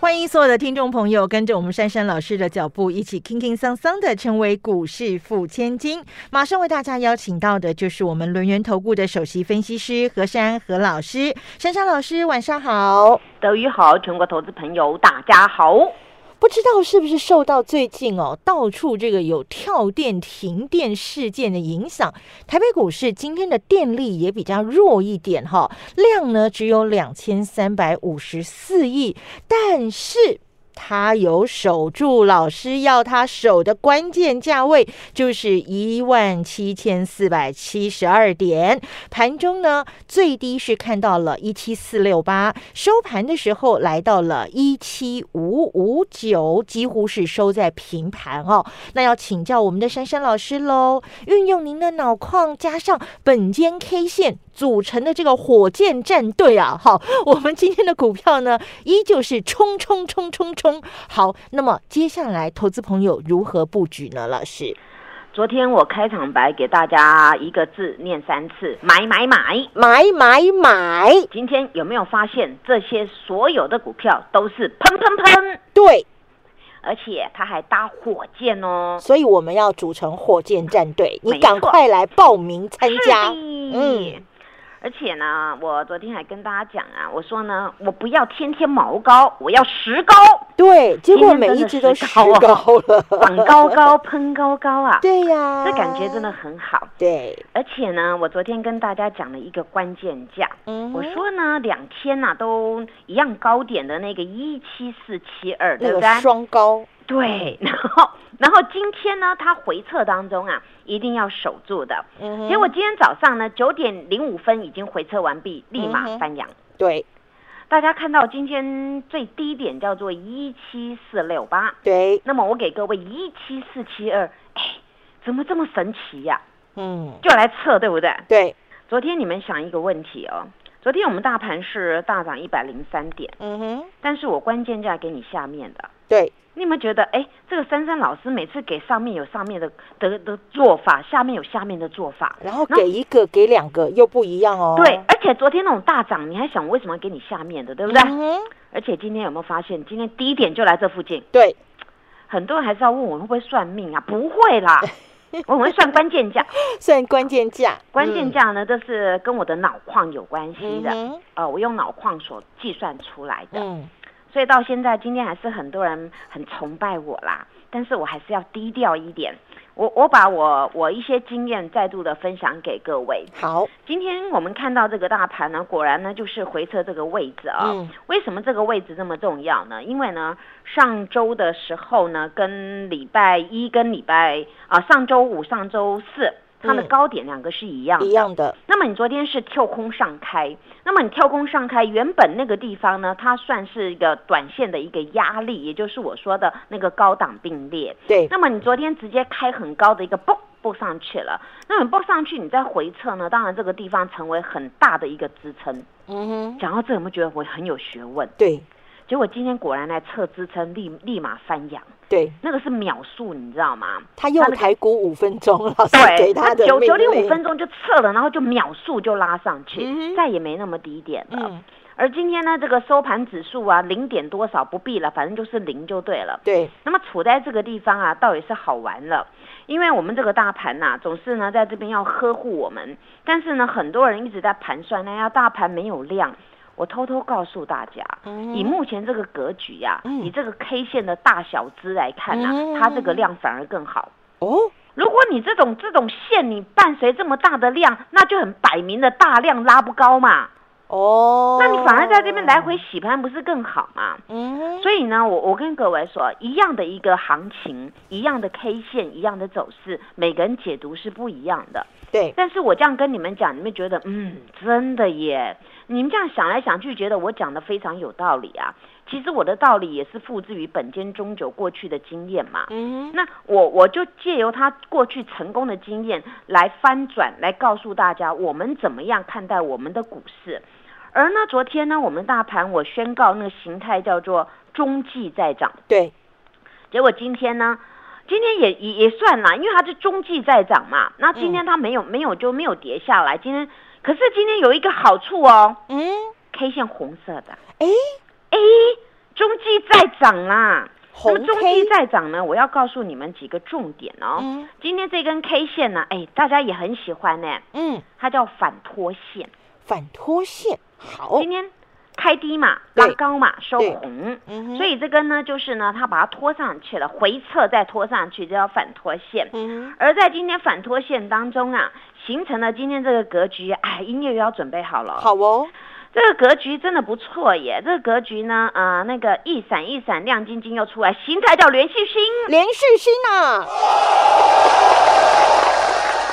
欢迎所有的听众朋友跟着我们珊珊老师的脚步，一起轻轻桑桑的成为股市富千金。马上为大家邀请到的就是我们轮源投顾的首席分析师何珊何老师。珊珊老师，晚上好。德语好，全国投资朋友大家好。不知道是不是受到最近哦到处这个有跳电、停电事件的影响，台北股市今天的电力也比较弱一点哈，量呢只有两千三百五十四亿，但是。他有守住老师要他守的关键价位，就是一万七千四百七十二点。盘中呢，最低是看到了一七四六八，收盘的时候来到了一七五五九，几乎是收在平盘哦。那要请教我们的珊珊老师喽，运用您的脑矿加上本间 K 线。组成的这个火箭战队啊，好，我们今天的股票呢，依旧是冲冲冲冲冲。好，那么接下来投资朋友如何布局呢？老师，昨天我开场白给大家一个字念三次，买买买买买买。今天有没有发现这些所有的股票都是喷喷喷？对，而且它还搭火箭哦，所以我们要组成火箭战队，你赶快来报名参加。嗯。而且呢，我昨天还跟大家讲啊，我说呢，我不要天天毛高，我要石膏。对，结果每一只都石膏了，长高高，喷高高啊。对呀，这感觉真的很好。对，而且呢，我昨天跟大家讲了一个关键价，嗯我说呢，两天呐都一样高点的那个一七四七二，对不对？双高。对，然后。然后今天呢，它回撤当中啊，一定要守住的。结果今天早上呢，九点零五分已经回撤完毕，立马翻阳。对，大家看到今天最低点叫做一七四六八。对，那么我给各位一七四七二，哎，怎么这么神奇呀？嗯，就来测，对不对？对。昨天你们想一个问题哦，昨天我们大盘是大涨一百零三点。嗯哼。但是我关键价给你下面的。对。你有没有觉得，哎，这个珊珊老师每次给上面有上面的的的做法，下面有下面的做法，然后给一个给两个又不一样哦。对，而且昨天那种大涨，你还想我为什么要给你下面的，对不对？而且今天有没有发现，今天低点就来这附近？对，很多人还是要问我会不会算命啊？不会啦，我会算关键价，算关键价。关键价呢，这是跟我的脑矿有关系的，呃，我用脑矿所计算出来的。嗯。所以到现在，今天还是很多人很崇拜我啦。但是我还是要低调一点。我我把我我一些经验再度的分享给各位。好，今天我们看到这个大盘呢，果然呢就是回撤这个位置啊。为什么这个位置这么重要呢？因为呢，上周的时候呢，跟礼拜一跟礼拜啊，上周五、上周四。它的高点两个是一样一样的。那么你昨天是跳空上开，那么你跳空上开，原本那个地方呢，它算是一个短线的一个压力，也就是我说的那个高档并列。对。那么你昨天直接开很高的一个蹦蹦上去了，那么蹦上去，你再回撤呢？当然这个地方成为很大的一个支撑。嗯哼。讲到这，有没有觉得我很有学问？对。结果今天果然来测支撑，立立马翻阳。对，那个是秒数，你知道吗？他用台股五分钟，老师给他的九九点五分钟就测了，然后就秒数就拉上去，再也没那么低点了。而今天呢，这个收盘指数啊，零点多少不必了，反正就是零就对了。对。那么处在这个地方啊，倒也是好玩了，因为我们这个大盘呐，总是呢在这边要呵护我们，但是呢，很多人一直在盘算，那要大盘没有量。我偷偷告诉大家，以目前这个格局呀，以这个 K 线的大小支来看呐，它这个量反而更好哦。如果你这种这种线你伴随这么大的量，那就很摆明的大量拉不高嘛。哦，那你反而在这边来回洗盘，不是更好吗？嗯，所以呢，我我跟各位说，一样的一个行情，一样的 K 线，一样的走势，每个人解读是不一样的。对，但是我这样跟你们讲，你们觉得，嗯，真的耶？你们这样想来想去，觉得我讲的非常有道理啊。其实我的道理也是复制于本间中久过去的经验嘛。嗯，那我我就借由他过去成功的经验来翻转，来告诉大家我们怎么样看待我们的股市。而呢，昨天呢，我们大盘我宣告那个形态叫做中继在涨，对，结果今天呢，今天也也也算啦，因为它是中继在涨嘛。那今天它没有、没有就没有跌下来。今天可是今天有一个好处哦。嗯，，K 线红色的，哎，哎，中继在涨啦。那红么中继在涨呢，我要告诉你们几个重点哦。嗯。今天这根 K 线呢，哎，大家也很喜欢呢，嗯，它叫反拖线。反拖线，好，今天开低嘛，对拉高嘛，收红。嗯所以这根呢，就是呢，它把它拖上去了，回撤再拖上去，这叫反拖线。嗯而在今天反拖线当中啊，形成了今天这个格局，哎，音乐又要准备好了。好哦，这个格局真的不错耶。这个格局呢，呃，那个一闪一闪亮晶晶又出来，形态叫连续星。连续星啊，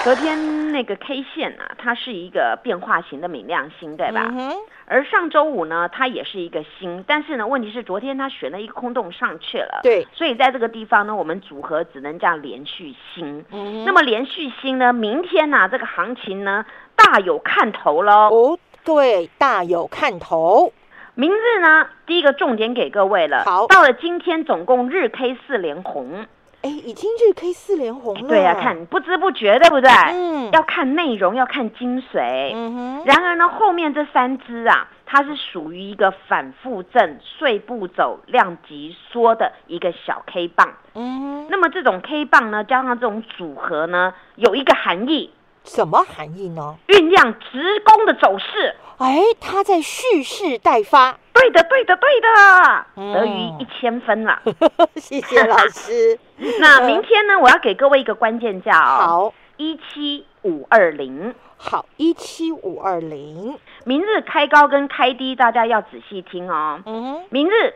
昨天那个 K 线啊，它是一个变化型的明亮星，对吧？嗯，而上周五呢，它也是一个星，但是呢，问题是昨天它选了一个空洞上去了，对，所以在这个地方呢，我们组合只能叫连续星。嗯，那么连续星呢，明天呢、这个行情呢大有看头喽。哦，对大有看头，明日呢，第一个重点给各位了。好到了今天总共日 K 四连红。哎，已经日 K 四连红了，对呀、看不知不觉，对不对？嗯，要看内容，要看精髓。嗯哼，然而呢，后面这三只啊，它是属于一个反复震、碎步走、量级缩的一个小 K 棒。嗯哼，那么这种 K 棒呢，加上这种组合呢，有一个含义，什么含义呢？酝酿直攻的走势。哎，它在蓄势待发，对的，对的，对的，嗯得于一千分了。谢谢老师。那明天呢，我要给各位一个关键价哦，好。一七五二零。好，一七五二零，明日开高跟开低，大家要仔细听哦。嗯，明日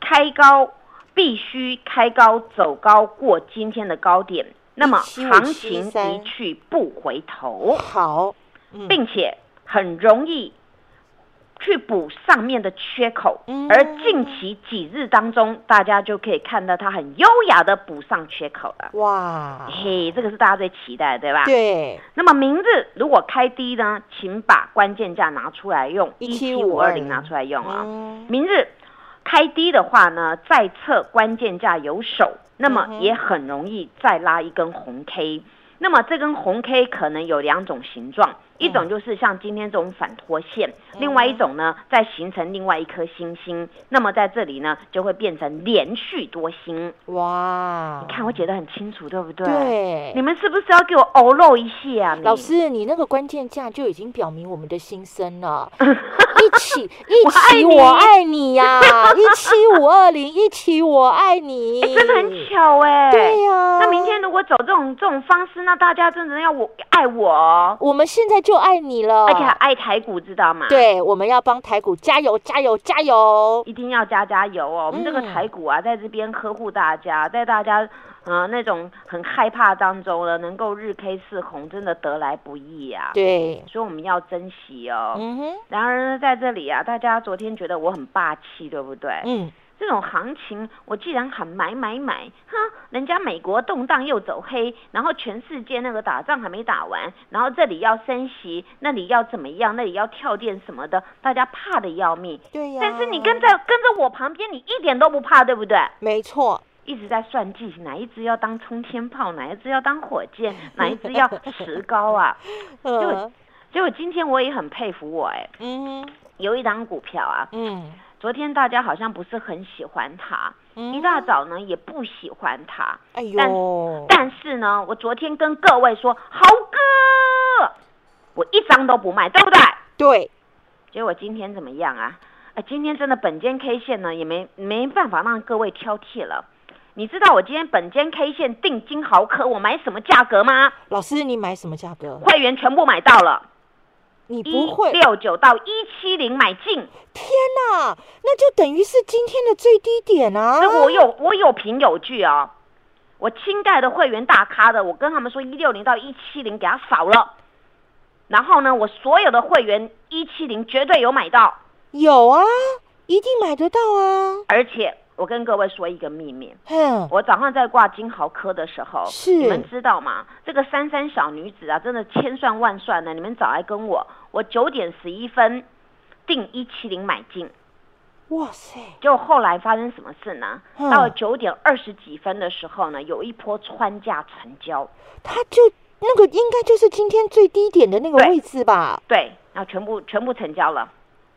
开高必须开高走高过今天的高点，那么行情一去不回头，好，嗯。并且很容易去补上面的缺口。嗯而近期几日当中，大家就可以看到它很优雅的补上缺口了。哇，嘿，这个是大家最期待的，对吧？。对，那么明日如果开低呢，请把关键价拿出来用，一七五二零拿出来用啊、嗯明日开低的话呢，再测关键价有手，那么也很容易再拉一根红 K。那么这根红 K 可能有两种形状，一种就是像今天这种反拖线，嗯另外一种呢再形成另外一颗星星。那么在这里呢就会变成连续多星。哇，你看我解得很清楚，对不对？。对你，们是不是要给我偶露一下啊？老师，你那个关键价就已经表明我们的心声了。一起一起，你我爱你呀！一七五二零，一起我爱你。哎真的很巧哎、对呀。那明天如果走这种这种方式，那大家真的要我爱我哦，我们现在就爱你了，而且还爱台股，知道吗？，对，我们要帮台股加油，加油，加油！一定要加加油哦。我们这个嗯台股啊，在这边呵护大家，在大家呃那种很害怕当中呢，能够日 K 四红，真的得来不易啊。，对，所以我们要珍惜哦。嗯哼，然而呢，在这里啊，大家昨天觉得我很霸气，对不对？嗯，这种行情，我既然喊买买买，哈，人家美国动荡又走黑，然后全世界那个打仗还没打完，然后这里要升息，那里要怎么样，那里要跳电什么的，大家怕的要命。对呀。但是你跟在跟着我旁边，你一点都不怕，对不对？没错，一直在算计哪一只要当冲天炮，哪一只要当火箭，哪一只要石膏啊？嗯结果今天我也很佩服我哎，嗯有一档股票啊，嗯昨天大家好像不是很喜欢他，嗯，一大早呢也不喜欢他，哎呦，但是呢，我昨天跟各位说，豪哥，我一张都不卖，对不对？对，结果今天怎么样啊？哎，今天真的本间 K 线呢，也没没办法让各位挑剔了。你知道我今天本间 K 线定金豪科我买什么价格吗？老师你买什么价格？会员全部买到了，你一不会？六九到一七零买进，天哪，那就等于是今天的最低点啊！这我有我有凭有据哦。我清代的会员大咖的，我跟他们说一六零到一七零给他扫了，然后呢，我所有的会员一七零绝对有买到，有啊，一定买得到啊！而且我跟各位说一个秘密，嗯，我早上在挂金豪科的时候，是你们知道吗？这个三三小女子啊，真的千算万算呢，你们早来跟我，我九点十一分定一七零买进。哇塞！就后来发生什么事呢？嗯到了九点二十几分的时候呢，有一波穿价成交，它就那个应该就是今天最低点的那个位置吧？对，然后全部全部成交了。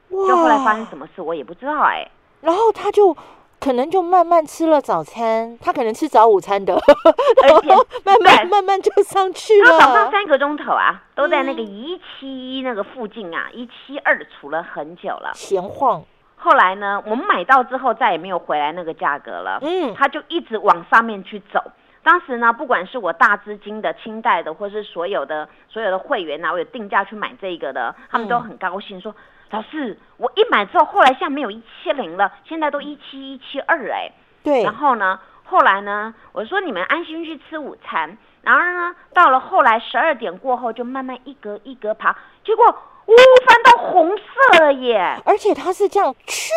哇！就后来发生什么事，我也不知道哎、然后他就可能就慢慢吃了早餐，他可能吃早午餐的，而且 慢慢慢慢就上去然后早上。三个钟头啊，都在那个嗯一七一那个附近啊，一七二处了很久了。闲晃，后来呢，我们买到之后再也没有回来那个价格了，嗯，他就一直往上面去走。当时呢，不管是我大资金的、清代的，或是所有的所有的会员啊呐、我有定价去买这个的，他们都嗯很高兴说：“老师，我一买之后，后来现在没有一七零了，现在都一七一七二哎。”对然，后呢，后来呢，我说你们安心去吃午餐。然后呢，到了后来十二点过后，就慢慢一格一格爬，结果呜翻到红色了耶！而且它是这样，咻，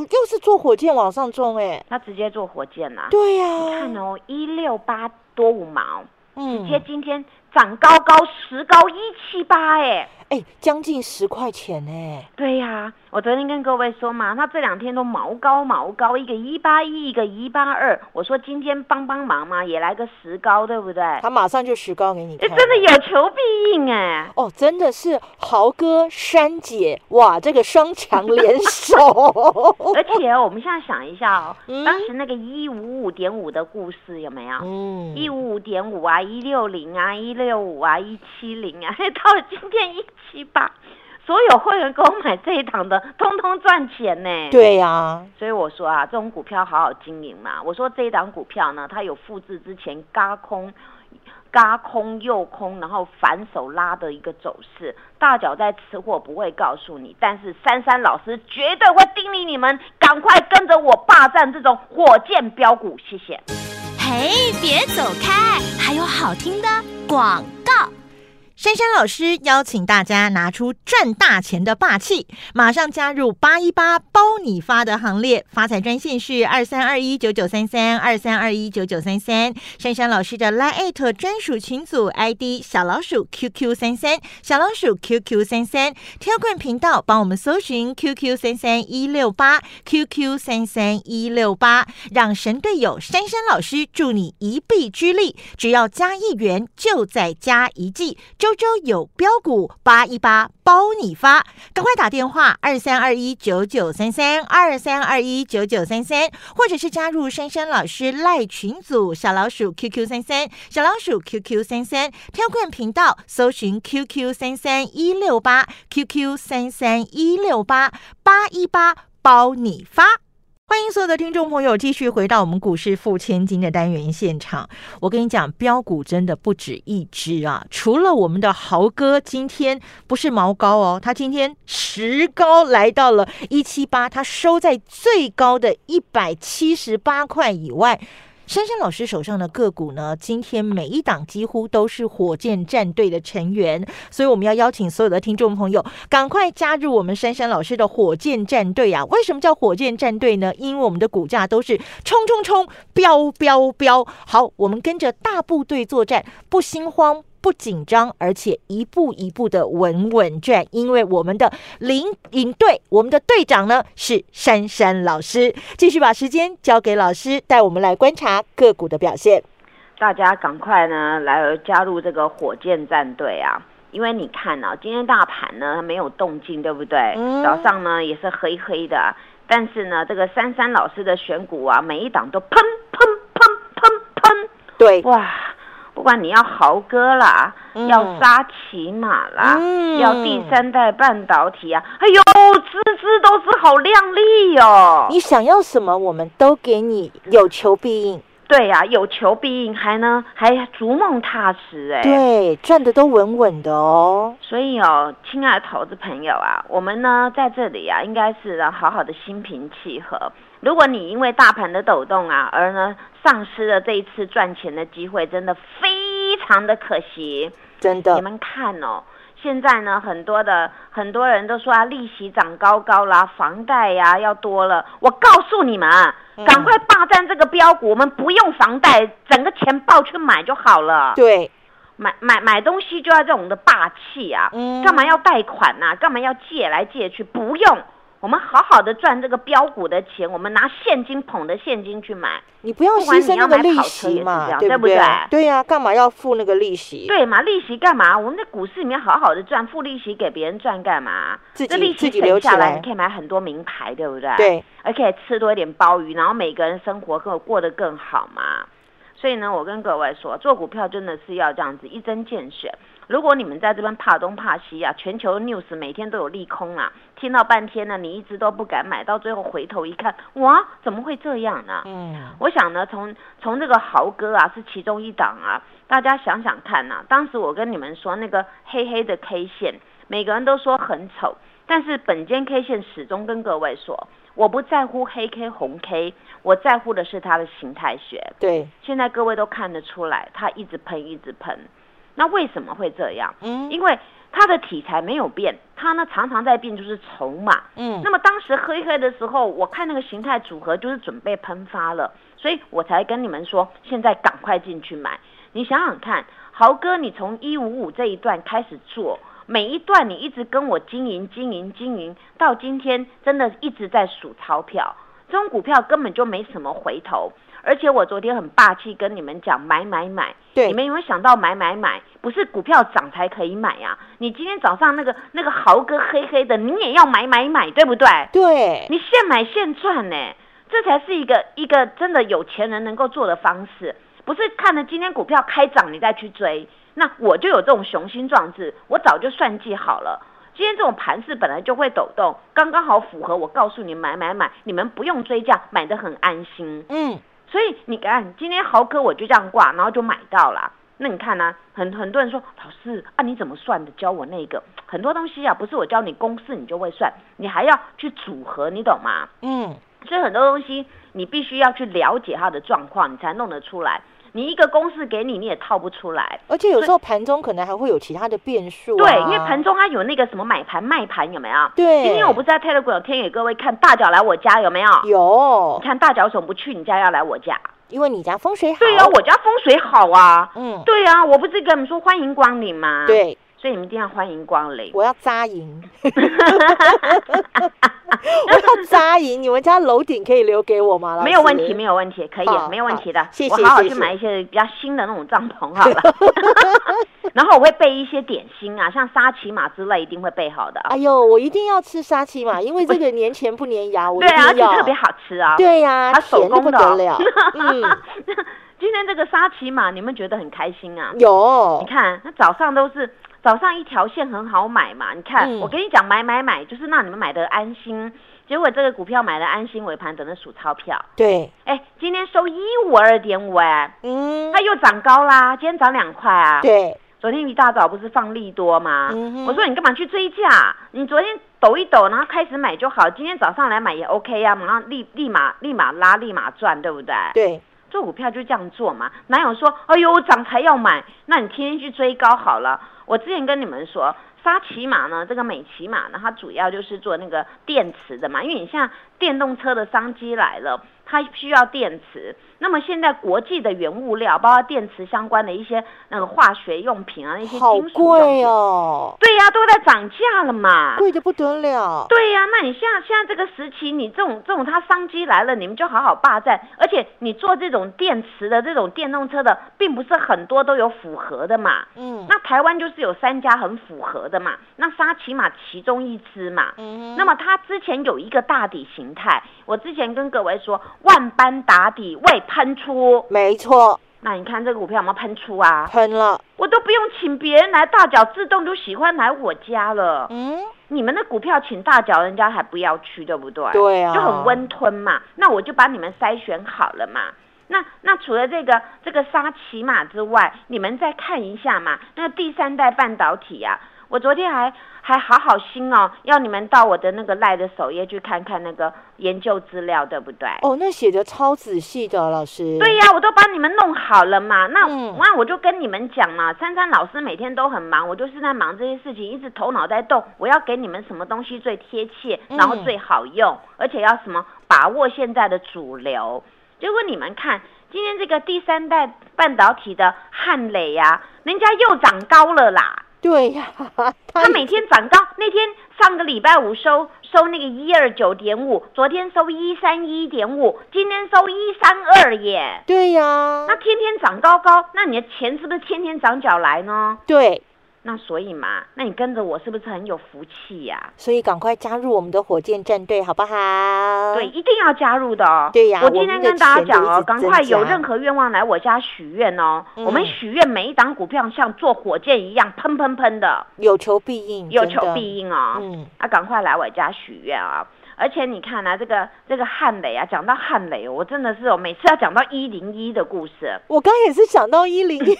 又是坐火箭往上冲，哎，他直接坐火箭呐、对呀、你看哦，一六八多五毛，嗯直接今天涨高高十高一七八哎。哎，将近十块钱呢，对呀、我昨天跟各位说嘛，他这两天都毛高毛高，一个一八一，一个一八二。我说今天帮帮忙嘛，也来个石膏，对不对？他马上就石膏给你这看，真的有求必应哎。哦，真的是豪哥、珊姐，哇，这个双强联手，而且哦我们现在想一下哦，嗯当时那个一五五点五的故事有没有？嗯，一五五点五啊，一六零啊，一六五啊，一七零啊，到了今天一七八，所有会员给我买这一档的，通通赚钱呢。，对呀、所以我说啊，这种股票好好经营嘛。我说这一档股票呢，它有复制之前嘎空。嘎空又空，然后反手拉的一个走势，大脚在吃货不会告诉你，但是珊珊老师绝对会叮咛你们，赶快跟着我霸占这种火箭标股，谢谢。嘿，别走开，还有好听的广告。珊珊老师邀请大家拿出赚大钱的霸气，马上加入八一八包你发的行列。发财专线是二三二一九九三三二三二一九九三三。珊珊老师的 Line 专属群组 ID 小老鼠 QQ 三三小老鼠 QQ 三三。挑棍频道帮我们搜寻 QQ 三三一六八 QQ 三三一六八，让神队友珊珊老师助你一臂之力，只要加一元就再加一季。周周有标股，八一八包你发，赶快打电话二三二一九九三三二三二一九九三三，或者是加入珊珊老师赖群组小老鼠 QQ 三三小老鼠 QQ 三三挑棍频道搜寻 QQ 三三一六八 QQ 三三一六八八一八包你发。欢迎所有的听众朋友继续回到我们股市付千金的单元现场。我跟你讲，标股真的不止一只啊！除了我们的豪哥今天不是毛高哦，他今天实高来到了一七八，他收在最高的一百七十八块以外。珊珊老师手上的个股呢，今天每一档几乎都是火箭战队的成员，所以我们要邀请所有的听众朋友赶快加入我们珊珊老师的火箭战队啊！为什么叫火箭战队呢？因为我们的股价都是冲冲冲、飙飙飙。好，我们跟着大部队作战，不心慌。不紧张，而且一步一步的稳稳赚，因为我们的领领队，我们的队长呢是珊珊老师。继续把时间交给老师，带我们来观察个股的表现。大家赶快呢来加入这个火箭战队啊！因为你看啊，今天大盘呢没有动静，对不对？嗯早上呢也是黑黑的，但是呢，这个珊珊老师的选股啊，每一档都砰砰砰砰砰，对，哇！不管你要豪哥啦，嗯要沙琪玛啦，嗯要第三代半导体啊，哎呦，只只都是好靓丽哦。你想要什么，我们都给你，有求必应。对呀、有求必应，还呢还逐梦踏实哎。对，赚的都稳稳的哦。所以哦，亲爱的投资朋友啊，我们呢在这里啊，应该是要好好的心平气和。如果你因为大盘的抖动啊，而呢丧失了这一次赚钱的机会，真的非常的可惜。真的你，们看哦，现在呢，很多的很多人都说啊，利息涨高高啦，房贷呀、要多了。我告诉你们赶快霸占这个标股，我们不用房贷，整个钱抱去买就好了。对，买买买东西就要这种的霸气啊？嗯干嘛要贷款呐、干嘛要借来借去？不用，我们好好的赚这个标股的钱，我们拿现金捧着现金去买，你不要管牺牲你要买那个利跑车也是息嘛这，样对不对对呀，干嘛要付那个利息？对嘛？利息干嘛？我们在股市里面好好的赚，付利息给别人赚干嘛？自己这利息省下来，你可以买很多名牌，对不对？，对，而且吃多一点鲍鱼，然后每个人生活更过得更好嘛。所以呢，我跟各位说，做股票真的是要这样子一针见血。如果你们在这边怕东怕西啊，全球 news 每天都有利空啊，听到半天呢，你一直都不敢买，到最后回头一看，哇，怎么会这样呢？嗯，我想呢，从从这个豪哥啊是其中一档啊，大家想想看呐、当时我跟你们说那个黑黑的 K 线，每个人都说很丑，但是本间 K 线始终跟各位说，我不在乎黑 K 红 K，我在乎的是它的形态学。对，现在各位都看得出来，它一直喷一直喷，那为什么会这样？嗯因为它的题材没有变，它呢常常在变，就是筹码。嗯那么当时黑黑的时候，我看那个形态组合就是准备喷发了，所以我才跟你们说，现在赶快进去买。你想想看，豪哥，你从一五五这一段开始做，每一段你一直跟我经营、经营、经营，到今天真的一直在数钞票，这种股票根本就没什么回头。而且我昨天很霸气跟你们讲买买买，对你们有没有想到买买买？不是股票涨才可以买呀、你今天早上那个那个豪哥黑黑的，你也要买买买，对不对？对，你现买现赚呢，这才是一个一个真的有钱人能够做的方式，不是看着今天股票开涨你再去追。那我就有这种雄心壮志，我早就算计好了。今天这种盘势本来就会抖动，刚刚好符合我告诉你买买买，你们不用追价，买的很安心。嗯，所以你看，今天豪哥我就这样挂，然后就买到了。那你看呢、很很多人说老师啊，你怎么算的？教我那个很多东西啊，不是我教你公式你就会算，你还要去组合，你懂吗？嗯，所以很多东西你必须要去了解它的状况，你才弄得出来。你一个公式给你，你也套不出来。而且有时候盘中可能还会有其他的变数、啊，对，因为盘中它有那个什么买盘卖盘，有没有？对今天我不是在 Telegram 有贴给各位看，大脚来我家有没有？有你，看大脚怎么不去你家，要来我家？因为你家风水好，对啊，我家风水好啊。嗯，对啊，我不是跟你们说欢迎光临吗？，对，所以你们一定要欢迎光临。我要扎营，我要扎营，你们家楼顶可以留给我吗？老没有问题，师没有问题，可以好，没有问题的谢。谢我好好去买一些比较新的那种帐篷好了。然后我会备一些点心啊，像沙琪玛之类，一定会备好的。哎呦，我一定要吃沙琪玛，因为这个年前不粘牙，我一对啊，而定要。且特别好吃啊。对呀、它手甜的不工的哦得了。嗯，今天这个沙琪玛，你们觉得很开心啊？有你看，那早上都是早上一条线很好买嘛。你看，嗯我跟你讲，买买买，就是让你们买的安心。结果这个股票买的安心，尾盘等着数钞票。对，哎，今天收一五二点五，哎，嗯它，又涨高啦，今天涨两块啊。对，昨天一大早不是放利多吗？嗯我说你干嘛去追价？你昨天抖一抖，然后开始买就好，今天早上来买也 OK 啊，马上立立马立马拉，立马赚，对不对？对，做股票就这样做嘛，哪有说哎呦涨才要买？那你天天去追高好了。我之前跟你们说，沙琪玛呢，这个美骑马呢，它主要就是做那个电池的嘛，因为你像电动车的商机来了，它需要电池。那么现在国际的原物料，包括电池相关的一些那个化学用品啊，那些好金属用贵品，哦，对呀、都在涨价了嘛。贵的不得了。对呀、那你现在现在这个时期，你这种这种它商机来了，你们就好好霸占。而且你做这种电池的这种电动车的，并不是很多都有符合的嘛。嗯，那台湾就是有三家很符合的嘛，那沙琪玛其中一支嘛。嗯那么它之前有一个大底形态，我之前跟各位说，万般打底未喷出。没错，那你看这个股票有没有喷出啊？喷了。我都不用请别人来，大脚自动就喜欢来我家了。嗯，你们的股票请大脚，人家还不要去，对不对？对啊就很温吞嘛。那我就把你们筛选好了嘛。那那除了这个这个沙琪玛之外，你们再看一下嘛，那个第三代半导体啊，我昨天还还好好心哦，要你们到我的那个赖的首页去看看那个研究资料，对不对？哦，那写的超仔细的，老师。对呀、我都帮你们弄好了嘛。那、嗯那我就跟你们讲嘛，珊珊老师每天都很忙，我就是在忙这些事情，一直头脑在动。我要给你们什么东西最贴切，嗯然后最好用，而且要什么把握现在的主流。结果你们看，今天这个第三代半导体的汉磊呀、人家又长高了啦。对呀、它每天涨高，那天上个礼拜五收收那个一二九点五，昨天收一三一点五，今天收一三二耶。对呀、那天天涨高高，那你的钱是不是天天长脚来呢？对，那所以嘛，那你跟着我是不是很有福气呀、所以赶快加入我们的火箭战队，好不好？对，，一定要加入的哦。对呀我今天跟大家讲哦，赶快有任何愿望来我家许愿哦。嗯我们许愿每一档股票像坐火箭一样喷喷喷的，有求必应，有求必应哦。嗯，啊，赶快来我家许愿啊！而且你看啊，这个这个汉磊啊，讲到汉磊，我真的是哦，每次要讲到一零一的故事。我刚也是想到一零一的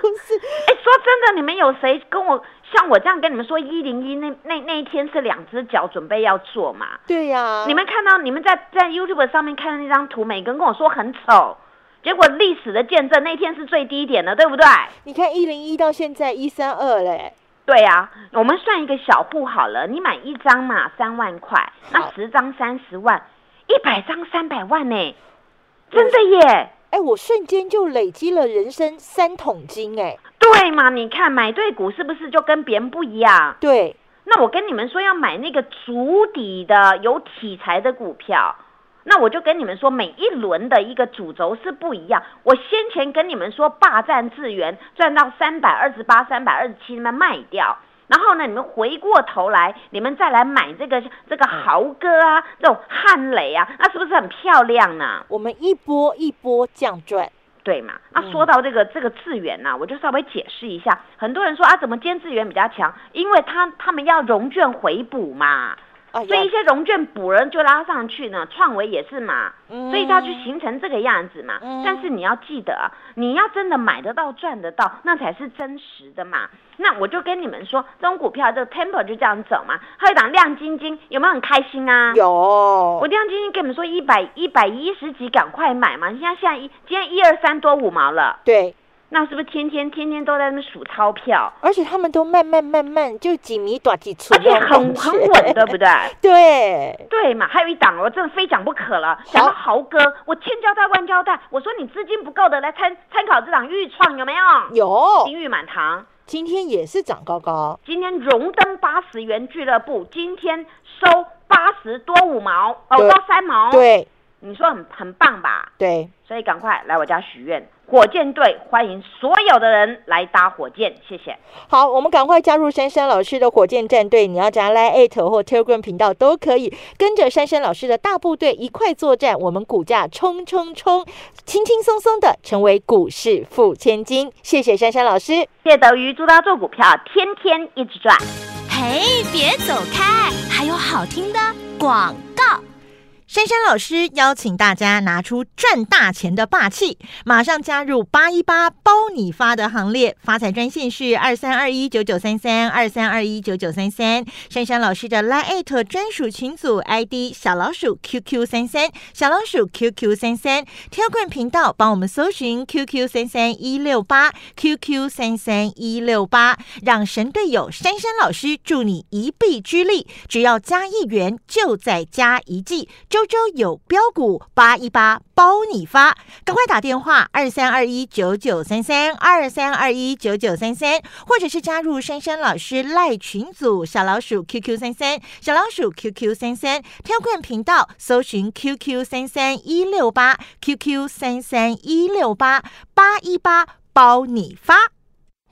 故事，哎，说真的，你们有谁跟我像我这样跟你们说一零一那那那一天是两只脚准备要做嘛？对呀、你们看到你们在在 YouTube 上面看的那张图，每个人跟我说很丑，结果历史的见证，那天是最低点的，对不对？你看一零一到现在一三二嘞，对呀、我们算一个小户好了，你买一张嘛三万块，那十张三十万，一百张三百万呢，真的耶！哎，我瞬间就累积了人生三桶金，哎，对嘛？你看买对股是不是就跟别人不一样？对，那我跟你们说要买那个足底的有题材的股票，那我就跟你们说每一轮的一个主轴是不一样。我先前跟你们说霸占资源赚到三百二十八、三百二十七，你们卖掉。然后呢，你们回过头来，你们再来买这个这个豪哥啊，这种汉磊啊，那是不是很漂亮呢？我们一波一波降赚，对嘛？那嗯说到这个、这个资源呐、我就稍微解释一下。很多人说啊，怎么今天资源比较强？因为他他们要融券回补嘛，哎所以一些融券补人就拉上去呢。创维也是嘛，嗯所以它就形成这个样子嘛。嗯但是你要记得啊，你要真的买得到、赚得到，那才是真实的嘛。那我就跟你们说，这种股票这个 tempo 就这样走嘛。还有一档亮晶晶，有没有很开心啊？有我亮晶晶跟你们说一百一百一十几，赶快买嘛！你现在现在一今天一二三多五毛了，对，那是不是天天天天都在那数钞票，而且他们都慢慢慢慢就几米短几寸而且很，很稳，对不对？对，对嘛？还有一档我，真的非讲不可了。讲到豪哥，我千交代万交代，我说你资金不够的，来参参考这档预创有没有？有，金玉满堂，今天也是涨高高，今天荣登八十元俱乐部，今天收八十多五毛，哦，对到三毛。，对你说很很棒吧？对，所以赶快来我家许愿，火箭队欢迎所有的人来搭火箭，谢谢。好，我们赶快加入珊珊老师的火箭战队，你要加 Line at 或 Telegram 频道都可以，跟着珊珊老师的大部队一块作战，我们股价冲冲冲，轻轻松松的成为股市富千金。谢谢珊珊老师。谢谢德瑜，祝大家做股票天天一直赚。嘿，别走开，还有好听的广告。珊珊老师邀请大家拿出赚大钱的霸气，马上加入八一八包你发的行列。发财专线是二三二一九九三三二三二一九九三三。珊珊老师的 Line 专属群组 ID 小老鼠 QQ 三三小老鼠 QQ 三三。挑冠频道帮我们搜寻 QQ 三三一六八 QQ 三三一六八，让神队友珊珊老师助你一臂之力，只要加一元就再加一季。周周有标股八一八包你发，赶快打电话二三二一九九三三二三二一九九三三，或者是加入珊珊老师赖群组小老鼠 QQ 三三小老鼠 QQ 三三，挑冠频道搜寻 QQ 三三一六八 QQ 三三一六八八一八包你发。